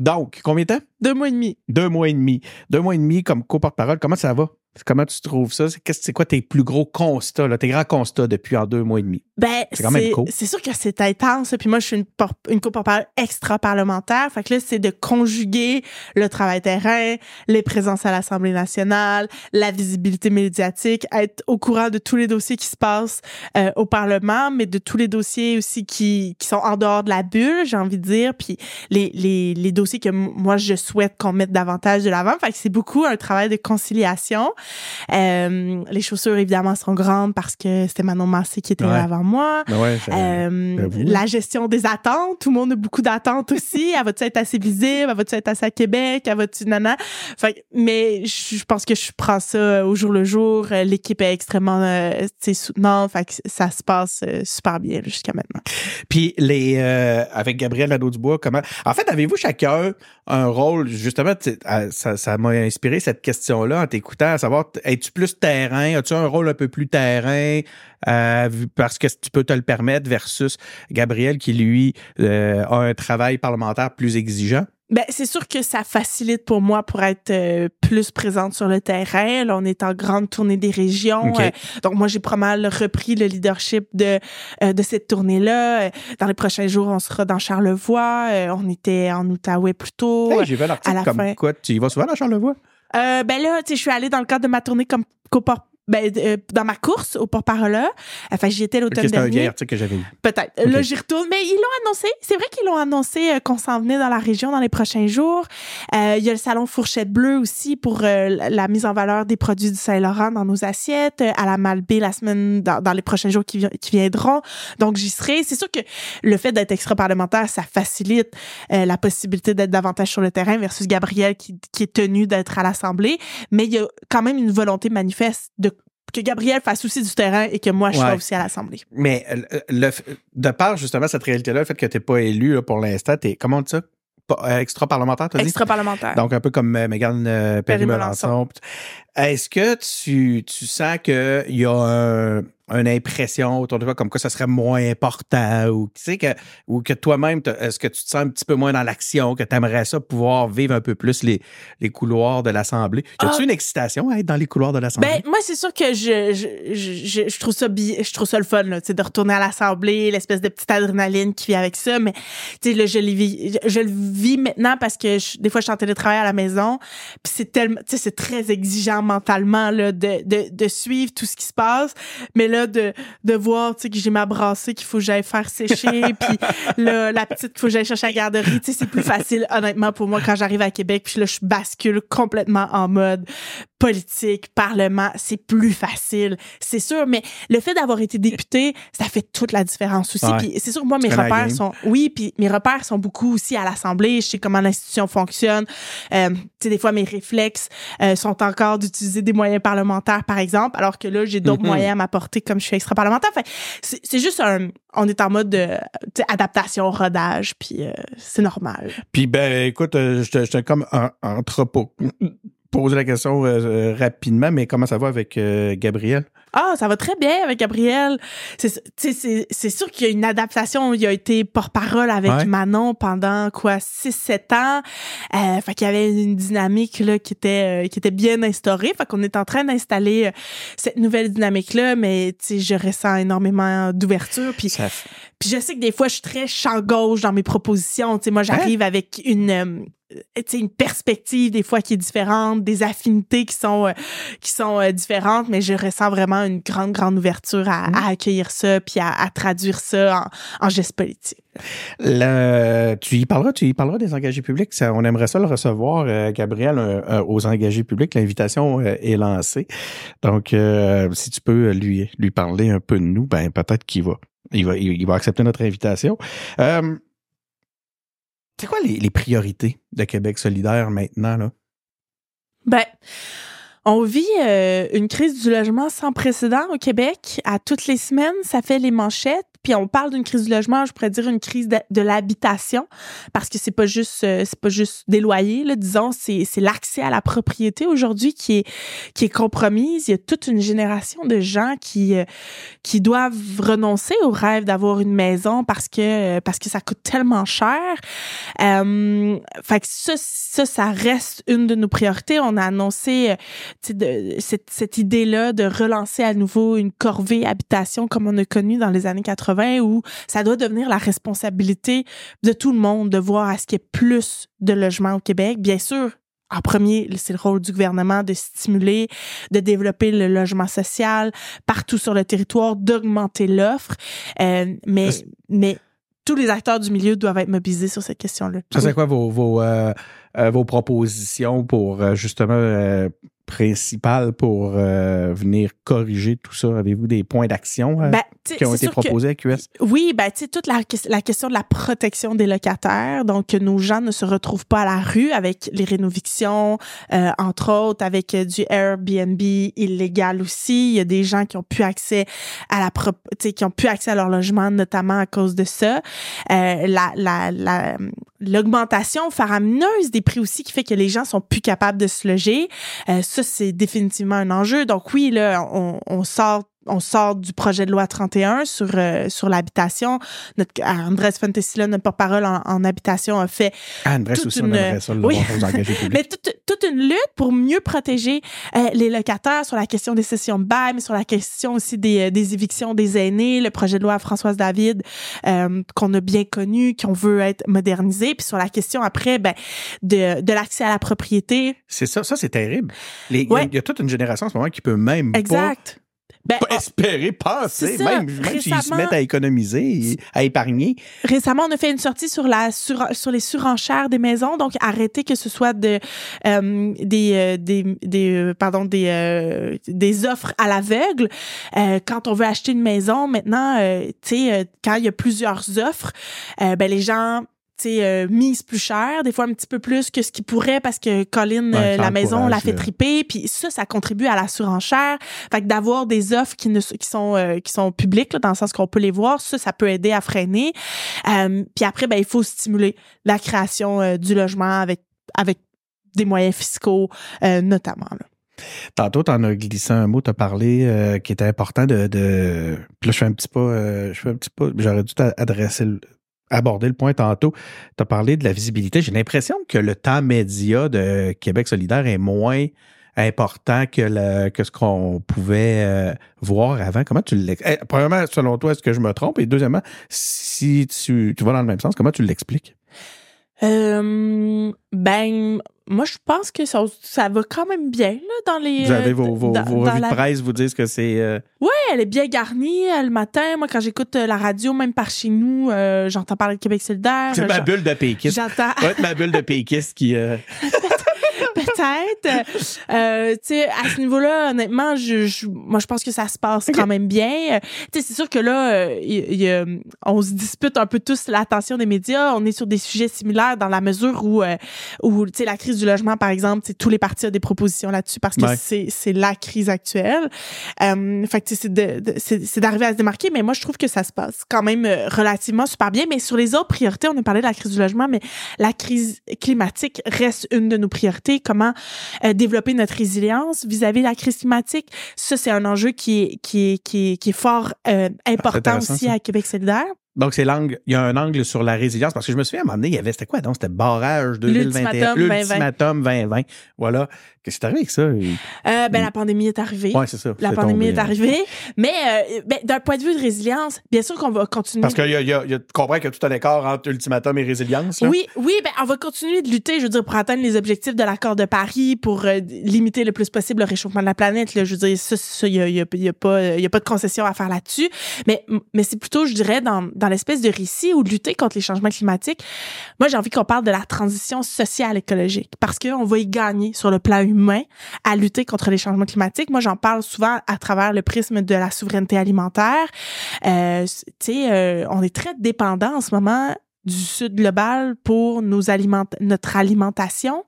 Donc, combien de temps? Deux mois et demi. Deux mois et demi. Deux mois et demi comme co-porte-parole. Comment ça va? Comment tu trouves ça? C'est c'est quoi tes plus gros constats, là, tes grands constats depuis en deux mois et demi? Ben, C'est quand même cool. c'est sûr que c'est intense. Puis moi, je suis une, une co-porte-parole extra-parlementaire. Fait que là, c'est de conjuguer le travail terrain, les présences à l'Assemblée nationale, la visibilité médiatique, être au courant de tous les dossiers qui se passent euh, au Parlement, mais de tous les dossiers aussi qui, qui sont en dehors de la bulle, j'ai envie de dire. Puis les, les, les dossiers que moi, je souhaite qu'on mette davantage de l'avant. Fait que c'est beaucoup un travail de conciliation. Euh, les chaussures, évidemment, sont grandes parce que c'était Manon Massé qui était Ouais. là avant moi. Ben ouais, Euh, la gestion des attentes, tout le monde a beaucoup d'attentes aussi. Elle va-tu être assez visible? Elle va-tu être assez à Québec? Elle va-tu nana? Que- mais je pense que je prends ça au jour le jour. Euh, L'équipe est extrêmement euh, soutenante. Fait que ça se passe euh, super bien jusqu'à maintenant. Puis les euh, avec Gabriel Nadeau-Dubois, comment En fait, avez-vous chacun un rôle justement ça m'a inspiré cette question-là en t'écoutant à savoir es-tu plus terrain, as-tu un rôle un peu plus terrain euh, parce que tu peux te le permettre versus Gabriel qui lui euh, a un travail parlementaire plus exigeant? Ben, c'est sûr que ça facilite pour moi pour être euh, plus présente sur le terrain. Là, on est en grande tournée des régions. Euh, donc, moi, j'ai pas mal repris le leadership de, euh, de cette tournée-là. Dans les prochains jours, on sera dans Charlevoix. On était en Outaouais plus tôt. Hey, J'ai vu à l'article la comme fin. quoi tu y vas souvent dans Charlevoix? Euh, ben là, tu sais, je suis allée dans le cadre de ma tournée comme coport- ben, euh, dans ma course au porte-parole. Enfin, j'y étais l'automne un dernier. vieil article que j'avais lu? Peut-être. Ok. Là, j'y retourne. Mais ils l'ont annoncé. C'est vrai qu'ils l'ont annoncé euh, qu'on s'en venait dans la région dans les prochains jours. Euh, Il y a le salon Fourchette Bleue aussi pour euh, la mise en valeur des produits du Saint-Laurent dans nos assiettes. euh, à la Malbaie la semaine, dans, dans les prochains jours qui, vi- qui viendront. Donc, j'y serai. C'est sûr que le fait d'être extra-parlementaire, ça facilite euh, la possibilité d'être davantage sur le terrain versus Gabriel qui, qui est tenu d'être à l'Assemblée. Mais il y a quand même une volonté manifeste de que Gabriel fasse aussi du terrain et que moi, je Ouais. sois aussi à l'Assemblée. Mais euh, le, de par justement cette réalité-là, le fait que tu n'es pas élu là, pour l'instant, t'es comment on dit ça? Euh, extra-parlementaire, dit? Extra-parlementaire. Donc, un peu comme euh, Mégane euh, Perry Perry-Melançon. Melançon. Est-ce que tu, tu sens qu'il y a un- une impression autour de toi comme quoi ça serait moins important ou, tu sais, que, ou que toi-même, est-ce que tu te sens un petit peu moins dans l'action, que tu aimerais ça pouvoir vivre un peu plus les, les couloirs de l'Assemblée? Y a-tu Ah. une excitation à être dans les couloirs de l'Assemblée? Ben, moi, c'est sûr que je, je, je, je- trouve ça je trouve ça le fun, là, de retourner à l'Assemblée, l'espèce de petite adrénaline qui vient avec ça. Mais, là, je, le vis, je, le vis maintenant parce que des fois, je suis en télétravail à la maison. Puis c'est tellement, c'est très exigeant mentalement, là, de, de, de suivre tout ce qui se passe. Mais là, de, de voir, tu sais, que j'ai ma brassée qu'il faut que j'aille faire sécher. puis là, la petite qu'il faut que j'aille chercher à la garderie. Tu sais, c'est plus facile, honnêtement, pour moi, quand j'arrive à Québec. Puis là, je bascule complètement en mode politique, parlement, c'est plus facile, c'est sûr. Mais le fait d'avoir été député, ça fait toute la différence aussi. Ouais. Puis c'est sûr que moi, mes repères sont, oui, puis mes repères sont beaucoup aussi à l'Assemblée. Je sais comment l'institution fonctionne. Euh, tu sais, des fois, mes réflexes euh, sont encore d'utiliser des moyens parlementaires, par exemple, alors que là, j'ai d'autres Mhm. moyens à m'apporter comme je suis extra-parlementaire. Fait, c'est juste un, on est en mode de, adaptation, rodage, puis euh, c'est normal. Puis, ben, écoute, je te- je te comme un entrepôt. Poser la question euh, euh, rapidement, mais comment ça va avec euh, Gabriel? Ah, ça va très bien avec Gabriel. C'est sûr qu'il y a une adaptation. Il a été porte-parole avec Ouais. Manon pendant quoi 6-7 ans. Euh, fait qu'il y avait une dynamique là qui était euh, qui était bien instaurée. Fait qu'on est en train d'installer cette nouvelle dynamique là, mais tu sais, je ressens énormément d'ouverture. Puis Ça, puis je sais que des fois, je suis très champ gauche dans mes propositions. Tu sais, moi, j'arrive avec une, euh, une perspective des fois qui est différente, des affinités qui sont, euh, qui sont euh, différentes, mais je ressens vraiment une grande, grande ouverture à, à accueillir ça puis à, à traduire ça en, en geste politique. Le- tu y parleras, tu y parleras des engagés publics. Ça, on aimerait ça le recevoir, euh, Gabriel, euh, euh, aux engagés publics. L'invitation euh, est lancée. Donc, euh, si tu peux lui lui parler un peu de nous, ben peut-être qu'il va, il va, il va accepter notre invitation. C'est quoi les, les priorités de Québec solidaire maintenant là? Ben, on vit euh, une crise du logement sans précédent au Québec. À toutes les semaines, ça fait les manchettes. Puis on parle d'une crise du logement, je pourrais dire une crise de, l'habitation, parce que c'est pas juste euh, c'est pas juste des loyers, là, disons, c'est l'accès à la propriété aujourd'hui qui est qui est compromise. Il y a toute une génération de gens qui euh, qui doivent renoncer au rêve d'avoir une maison parce que parce que ça coûte tellement cher. Euh, fait que ça, ça, reste une de nos priorités. On a annoncé euh, de, cette, cette idée-là de relancer à nouveau une corvée habitation comme on a connu dans les années 80 où ça doit devenir la responsabilité de tout le monde de voir à ce qu'il y ait plus de logements au Québec. Bien sûr, en premier, c'est le rôle du gouvernement de stimuler, de développer le logement social partout sur le territoire, d'augmenter l'offre. Euh, mais, tous les acteurs du milieu doivent être mobilisés sur cette question-là. Ça, c'est quoi vos, vos, euh, euh, vos propositions pour justement euh, principales pour euh, venir corriger tout ça? Avez-vous des points d'action euh, Ben, qui ont été que- proposés à QS? Oui, ben tu sais toute la, ques- la question de la protection des locataires, donc que nos gens ne se retrouvent pas à la rue avec les rénovictions, euh, entre autres avec euh, du Airbnb illégal aussi. Il y a des gens qui ont plus accès à la sais qui ont plus accès à leur logement notamment à cause de ça. Euh, la la la l'augmentation faramineuse des prix aussi qui fait que les gens sont plus capables de se loger. Ça c'est définitivement un enjeu. Donc oui là on, on sort on sort du projet de loi 31 sur euh, sur l'habitation. Notre Andrés Fantasila, notre porte-parole en, en habitation, a fait Ah, Andrés toute aussi, on une- aimerait ça le oui. mais toute, toute une lutte pour mieux protéger euh, les locataires sur la question des sessions de bail, mais sur la question aussi des, euh, des évictions des aînés, le projet de loi à Françoise David euh, qu'on a bien connu, qu'on veut être modernisé, puis sur la question après ben, de, de l'accès à la propriété. C'est ça, ça c'est terrible. Les- Il y a- Ouais. il y, a toute une génération en ce moment qui peut même Exact. Ben, pas, espérer, penser, ça. même, même s'ils se mettent à économiser, à épargner. Récemment, on a fait une sortie sur la sur, sur les surenchères des maisons, donc arrêter que ce soit de euh, des euh, des des euh, pardon des euh, des offres à l'aveugle. Euh, quand on veut acheter une maison, maintenant, euh, tu sais, quand il y a plusieurs offres, euh, ben les gens euh, mise plus cher, des fois un petit peu plus que ce qu'il pourrait parce que Colin, Ouais, euh, la maison, l'a fait là. triper. Puis ça, ça contribue à la surenchère. Fait que d'avoir des offres qui, ne, qui, sont, euh, qui sont publiques, là, dans le sens qu'on peut les voir, ça, ça peut aider à freiner. Euh, puis après, ben, il faut stimuler la création euh, du logement avec, avec des moyens fiscaux, euh, notamment. Là. Tantôt, tu en as glissé un mot, tu as parlé euh, qui était important de, de. Puis là, je fais un petit pas. euh, je fais un petit pas. J'aurais dû t'adresser aborder le point tantôt. Tu as parlé de la visibilité. J'ai l'impression que le temps média de Québec solidaire est moins important que, le, que ce qu'on pouvait euh, voir avant. Comment tu l'expliques? premièrement, selon toi, est-ce que je me trompe? Et deuxièmement, si tu vas dans le même sens, comment tu l'expliques? Euh, ben, moi, je pense que ça, ça va quand même bien là, dans les. Vous avez euh, vos, vos, dans- vos revues la- de presse vous disent que c'est... euh, Ouais, elle est bien garnie euh, le matin. Moi, quand j'écoute euh, la radio, même par chez nous, euh, j'entends parler de Québec solidaire. c'est ma bulle de péquiste. J'entends ma bulle de péquiste qui... euh, peut-être. Euh, tu sais, à ce niveau-là, honnêtement, je, je- moi, je pense que ça se passe quand même bien. Euh, Tu sais, c'est sûr que là, euh, il- il y a- on se dispute un peu tous l'attention des médias. On est sur des sujets similaires dans la mesure où, euh, où tu sais, la crise du logement, par exemple, tu sais, tous les partis ont des propositions là-dessus parce que Ouais. c'est c'est la crise actuelle. Euh, fait que tu sais, c'est d'arriver à se démarquer, mais moi, je trouve que ça se passe quand même euh, relativement super bien. Mais sur les autres priorités, on a parlé de la crise du logement, mais la crise climatique reste une de nos priorités. Comment euh, développer notre résilience vis-à-vis de la crise climatique. Ça, c'est un enjeu qui est, qui est, qui est, qui est fort euh, important intéressant, aussi ça. à Québec solidaire. Donc, c'est l'angle, il y a un angle sur la résilience, parce que je me souviens, à un moment donné, il y avait, c'était quoi, donc? C'était barrage 2021. L'ultimatum 2020. L'ultimatum 2020. Voilà. Qu'est-ce qui est arrivé avec ça? Euh, ben, la pandémie est arrivée. Ouais, c'est ça. La pandémie tombé, est arrivée. Mais euh, ben, d'un point de vue de résilience, bien sûr qu'on va continuer. Parce qu'il y a, y a, il y a- tu comprends qu'il y a tout un écart entre ultimatum et résilience, là? Oui, oui, ben on va continuer de lutter, je veux dire, pour atteindre les objectifs de l'accord de Paris, pour euh, limiter le plus possible le réchauffement de la planète. Là, je veux dire, ça, il y a, y a pas de concession à faire là-dessus. Mais, mais c'est plutôt, je dirais, dans, dans l'espèce de récit où lutter contre les changements climatiques. Moi, j'ai envie qu'on parle de la transition sociale écologique parce qu'on va y gagner sur le plan humain à lutter contre les changements climatiques. Moi, j'en parle souvent à travers le prisme de la souveraineté alimentaire. Euh, tu sais, euh, on est très dépendant en ce moment du sud global pour nos aliment notre alimentation.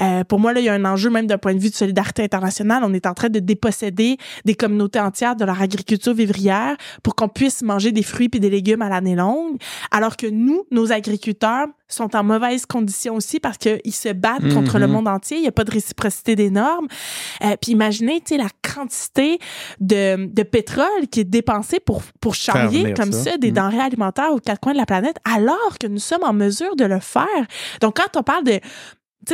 Euh, pour moi, là, il y a un enjeu même d'un point de vue de solidarité internationale. On est en train de déposséder des communautés entières de leur agriculture vivrière pour qu'on puisse manger des fruits et des légumes à l'année longue, alors que nous, nos agriculteurs, sont en mauvaise condition aussi parce qu'ils se battent Mhm. contre le monde entier. Il n'y a pas de réciprocité des normes. Euh, puis imaginez, tu sais, la quantité de, de pétrole qui est dépensée pour, pour charrier comme ça. ça, des Mhm. denrées alimentaires aux quatre coins de la planète, alors que nous sommes en mesure de le faire. Donc, quand on parle de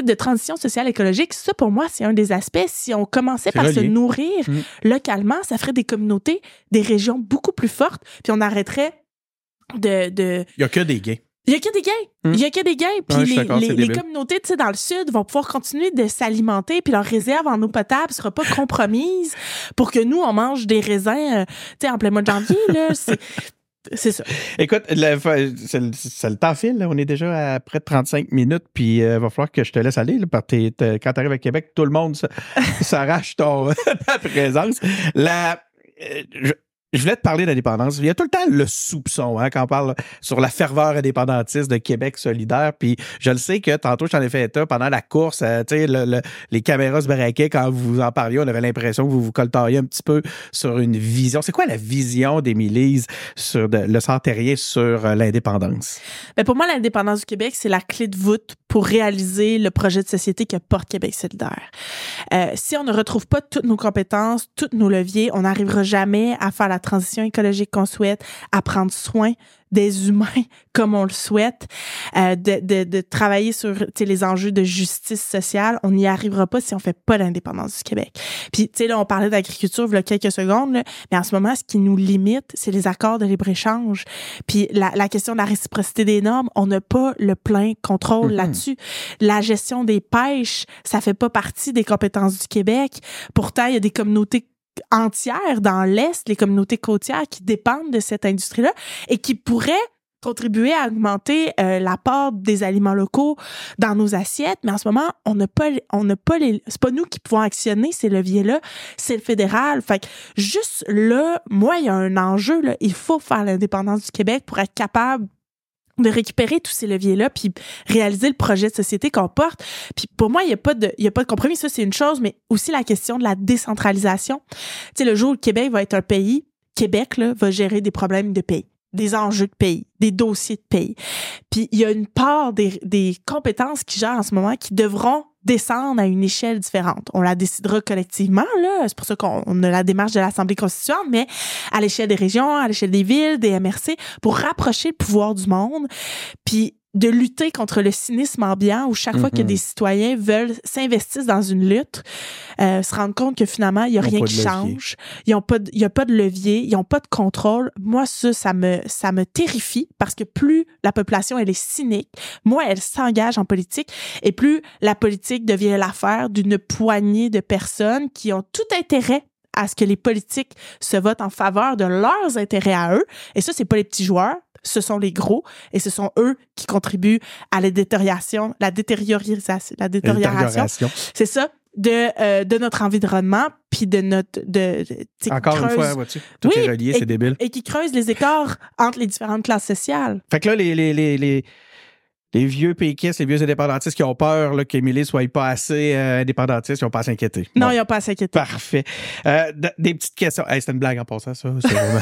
de transition sociale écologique, ça pour moi, c'est un des aspects. Si on commençait par se nourrir Mhm. localement, ça ferait des communautés, des régions beaucoup plus fortes, puis on arrêterait de, de, Il y a que des gains. Il y a que des gains. Hmm. Il y a que des gains. Puis Ouais, les, les, les communautés, tu sais, dans le sud vont pouvoir continuer de s'alimenter, puis leur réserve en eau potable sera pas compromise pour que nous, on mange des raisins, euh, tu sais, en plein mois de janvier, là. C'est, c'est ça. Écoute, le- c'est le, temps file. là. On est déjà à près de 35 minutes, puis il va falloir que je te laisse aller. Là, parce que t'es- t'es- quand tu arrives à Québec, tout le monde s'arrache ton, ta présence. La, euh, je, je voulais te parler d'indépendance. Il y a tout le temps le soupçon hein, quand on parle sur la ferveur indépendantiste de Québec solidaire. Puis je le sais que tantôt, je t'en ai fait état pendant la course. euh, le- le- les caméras se braquaient quand vous en parliez. On avait l'impression que vous vous coltariez un petit peu sur une vision. C'est quoi la vision d'Émilise sur de- le Sartérien sur euh, l'indépendance? Mais pour moi, l'indépendance du Québec, c'est la clé de voûte pour réaliser le projet de société que porte Québec solidaire. Euh, si on ne retrouve pas toutes nos compétences, tous nos leviers, on n'arrivera jamais à faire la transition écologique qu'on souhaite, à prendre soin des humains comme on le souhaite, euh, de, de, de travailler sur tu sais, les enjeux de justice sociale. On n'y arrivera pas si on fait pas l'indépendance du Québec. Puis, tu sais, là, on parlait d'agriculture il y a quelques secondes, là, mais en ce moment, ce qui nous limite, c'est les accords de libre-échange. Puis la, la question de la réciprocité des normes, on n'a pas le plein contrôle Mhm. là-dessus. La gestion des pêches, ça fait pas partie des compétences du Québec. Pourtant, il y a des communautés entières dans l'Est, les communautés côtières qui dépendent de cette industrie-là et qui pourraient contribuer à augmenter euh, l'apport des aliments locaux dans nos assiettes, mais en ce moment, on n'a pas, on n'a pas les, c'est pas nous qui pouvons actionner ces leviers-là, c'est le fédéral. Fait que juste là, moi, il y a un enjeu là, il faut faire l'indépendance du Québec pour être capable de récupérer tous ces leviers-là, puis réaliser le projet de société qu'on porte. Puis pour moi, il n'y a, pas de, il y a pas de compromis, ça c'est une chose, mais aussi la question de la décentralisation. Tu sais, le jour où le Québec va être un pays, Québec là, va gérer des problèmes de pays des enjeux de pays, des dossiers de pays. Puis il y a une part des, des compétences qui gèrent en ce moment qui devront descendre à une échelle différente. On la décidera collectivement, là. C'est pour ça qu'on a la démarche de l'Assemblée constituante, mais à l'échelle des régions, à l'échelle des villes, des MRC, pour rapprocher le pouvoir du monde. Puis de lutter contre le cynisme ambiant où chaque fois que Mhm. des citoyens veulent s'investir dans une lutte, euh, se rendre compte que finalement, il y a rien qui change. Ils ont pas de, il y a pas de levier, ils ont pas de contrôle. Moi, ça, ça me, ça me terrifie parce que plus la population, elle est cynique, moins elle s'engage en politique et plus la politique devient l'affaire d'une poignée de personnes qui ont tout intérêt à ce que les politiques se votent en faveur de leurs intérêts à eux. Et ça, c'est pas les petits joueurs, ce sont les gros et ce sont eux qui contribuent à la détérioration, la détériorisation, la détérioration. C'est ça de euh, de notre environnement puis de notre de, Encore une fois, vois-tu, tout Oui, est relié, c'est débile. et qui creuse les écarts entre les différentes classes sociales. Fait que là, les, les, les, les, les vieux péquistes, les vieux indépendantistes qui ont peur là, qu'Émilie soit pas assez euh, indépendantiste, ils n'ont pas à s'inquiéter. Non, Bon. il n'y a pas à s'inquiéter. Parfait. Euh, d- des petites questions. Hey, C'était une blague en passant, ça. C'est vraiment...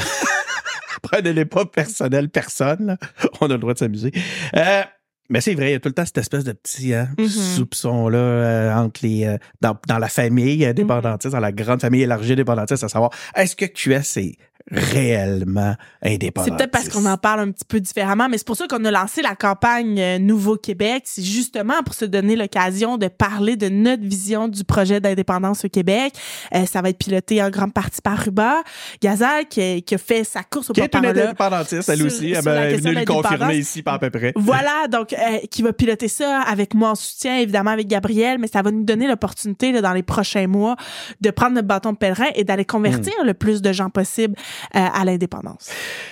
Prenez-les pas personnel, personne. là. On a le droit de s'amuser. Euh, mais c'est vrai, il y a tout le temps cette espèce de petit hein, Mhm. soupçon-là euh, entre les euh, dans, dans la famille indépendantiste, dans la grande famille élargie indépendantiste, à savoir est-ce que QS est réellement indépendantiste? C'est peut-être parce qu'on en parle un petit peu différemment, mais c'est pour ça qu'on a lancé la campagne euh, Nouveau Québec. C'est justement pour se donner l'occasion de parler de notre vision du projet d'indépendance au Québec. Euh, ça va être piloté en grande partie par Ruba Gazal, qui, qui a fait sa course au Qui est une indépendantiste, elle sur- aussi. Elle est venue le confirmer ici, pas à peu près. Voilà, donc euh, qui va piloter ça avec moi en soutien, évidemment avec Gabriel, mais ça va nous donner l'opportunité dans les prochains mois de prendre notre bâton de pèlerin et d'aller convertir Hmm. le plus de gens possible à l'indépendance.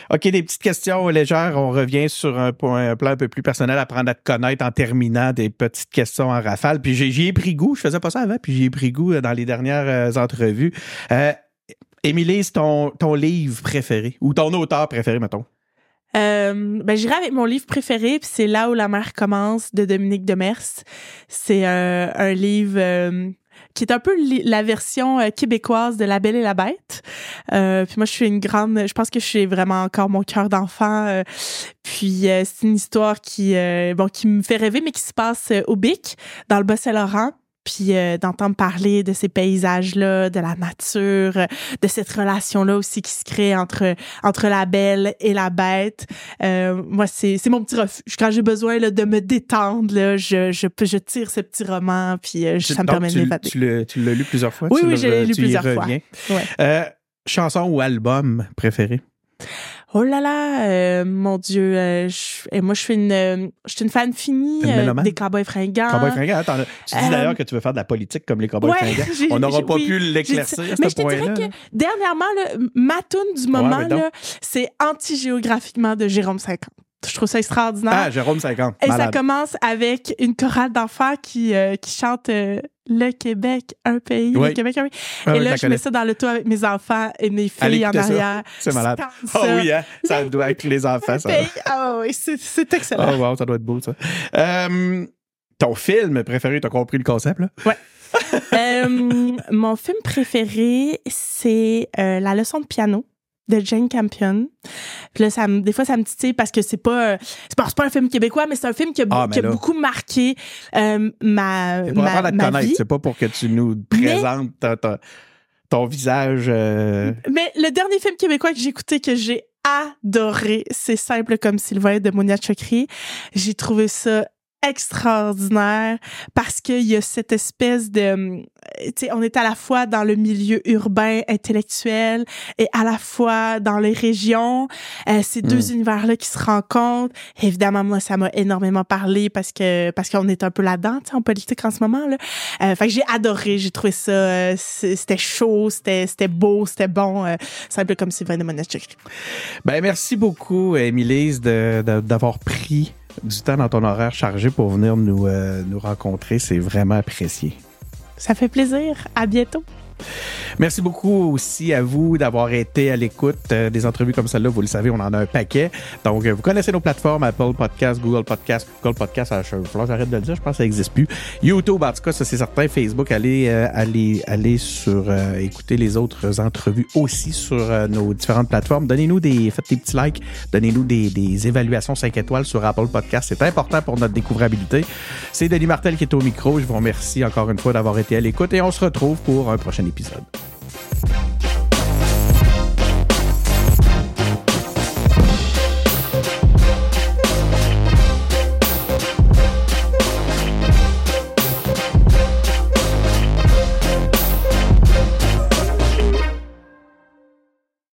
OK, des petites questions légères. On revient sur un, point, un plan un peu plus personnel, apprendre à te connaître en terminant des petites questions en rafale. Puis j'ai- j'y ai pris goût. Je faisais pas ça avant, puis j'y ai pris goût euh, dans les dernières euh, entrevues. Euh, Émilie, c'est ton, ton livre préféré ou ton auteur préféré, mettons? Euh, ben, j'irai avec mon livre préféré, puis c'est Là où la mer commence de Dominique Demers. C'est euh, un livre euh, qui est un peu la version euh, québécoise de La Belle et la Bête. Euh, puis moi, je suis une grande... Je pense que je suis vraiment encore mon cœur d'enfant. euh, puis euh, c'est une histoire qui, euh, bon, qui me fait rêver, mais qui se passe au Bic, dans le Bas-Saint-Laurent. Puis euh, d'entendre parler de ces paysages-là, de la nature, de cette relation-là aussi qui se crée entre entre la belle et la bête. Euh, moi, c'est c'est mon petit refuge. Quand j'ai besoin là, de me détendre, là, je, je, peux- je tire ce petit roman, puis euh, ça me permet de m'évader. tu l'as- tu l'as lu plusieurs fois? Oui, Tu oui, je l'ai lu tu y plusieurs fois. Ouais. Euh, chanson ou album préféré? Oh là là, euh, mon Dieu. euh, je- et moi, je suis une, euh, je suis une fan finie euh, des Cowboys fringants. Cowboy fringant, attends, tu dis Euh, d'ailleurs que tu veux faire de la politique comme les cowboys Ouais, fringants. On n'aura pas oui, pu l'éclaircir ça. ce Mais je te dirais que dernièrement, là, ma du moment, Ouais, c'est anti-géographiquement de Jérôme 50. Je trouve ça extraordinaire. Ah, Jérôme 50. Et ça commence avec une chorale d'enfants qui, euh, qui chante euh, Le Québec, un pays, Oui. le Québec, un pays. Ah et oui, là, je connais. mets ça dans le toit avec mes enfants et mes filles en arrière. C'est malade. Ça. oui, hein? ça doit être les enfants. Ça. pays. Ah oui, c'est excellent. Oh wow, ça doit être beau, ça. Euh, ton film préféré, t'as compris le concept, là? Euh, mon film préféré, c'est La leçon de piano de Jane Campion. Puis là, ça me, des fois, ça me titille parce que c'est pas, euh, c'est pas, pas un film québécois, mais c'est un film qui a, Ah, qui a beaucoup marqué euh, ma, pour ma, te ma connaître, vie. c'est pas pour que tu nous présentes ta- ton visage. euh, Mais le dernier film québécois que j'ai écouté que j'ai adoré, c'est Simple comme Sylvain de Monia Chokri. J'ai trouvé ça extraordinaire parce qu'il y a cette espèce de hum, tu sais on est à la fois dans le milieu urbain intellectuel et à la fois dans les régions. Euh, ces deux univers là qui se rencontrent. Évidemment moi ça m'a énormément parlé parce que parce qu'on est un peu là-dedans tu sais en politique en ce moment là. Euh, fait que j'ai adoré j'ai trouvé ça euh, c'était chaud c'était c'était beau c'était bon euh, simple comme Sylvain de Chokri Ben, merci beaucoup, Émilise, de- de- d'avoir pris du temps dans ton horaire chargé pour venir nous, euh, nous rencontrer. C'est vraiment apprécié. ça fait plaisir à bientôt Merci beaucoup aussi à vous d'avoir été à l'écoute. Euh, des entrevues comme celle-là, vous le savez, on en a un paquet. Donc, euh, vous connaissez nos plateformes, Apple Podcast, Google Podcast, Google Podcast, ah, je, j'arrête de le dire, je pense que ça n'existe plus. YouTube, en tout cas, ça c'est certain. Facebook, allez, euh, allez, allez sur euh, écouter les autres entrevues aussi sur nos différentes plateformes. Donnez-nous des, faites des petits likes, donnez-nous des, des évaluations 5 étoiles sur Apple Podcast. C'est important pour notre découvrabilité. C'est Denis Martel qui est au micro. Je vous remercie encore une fois d'avoir été à l'écoute et on se retrouve pour un prochain épisode.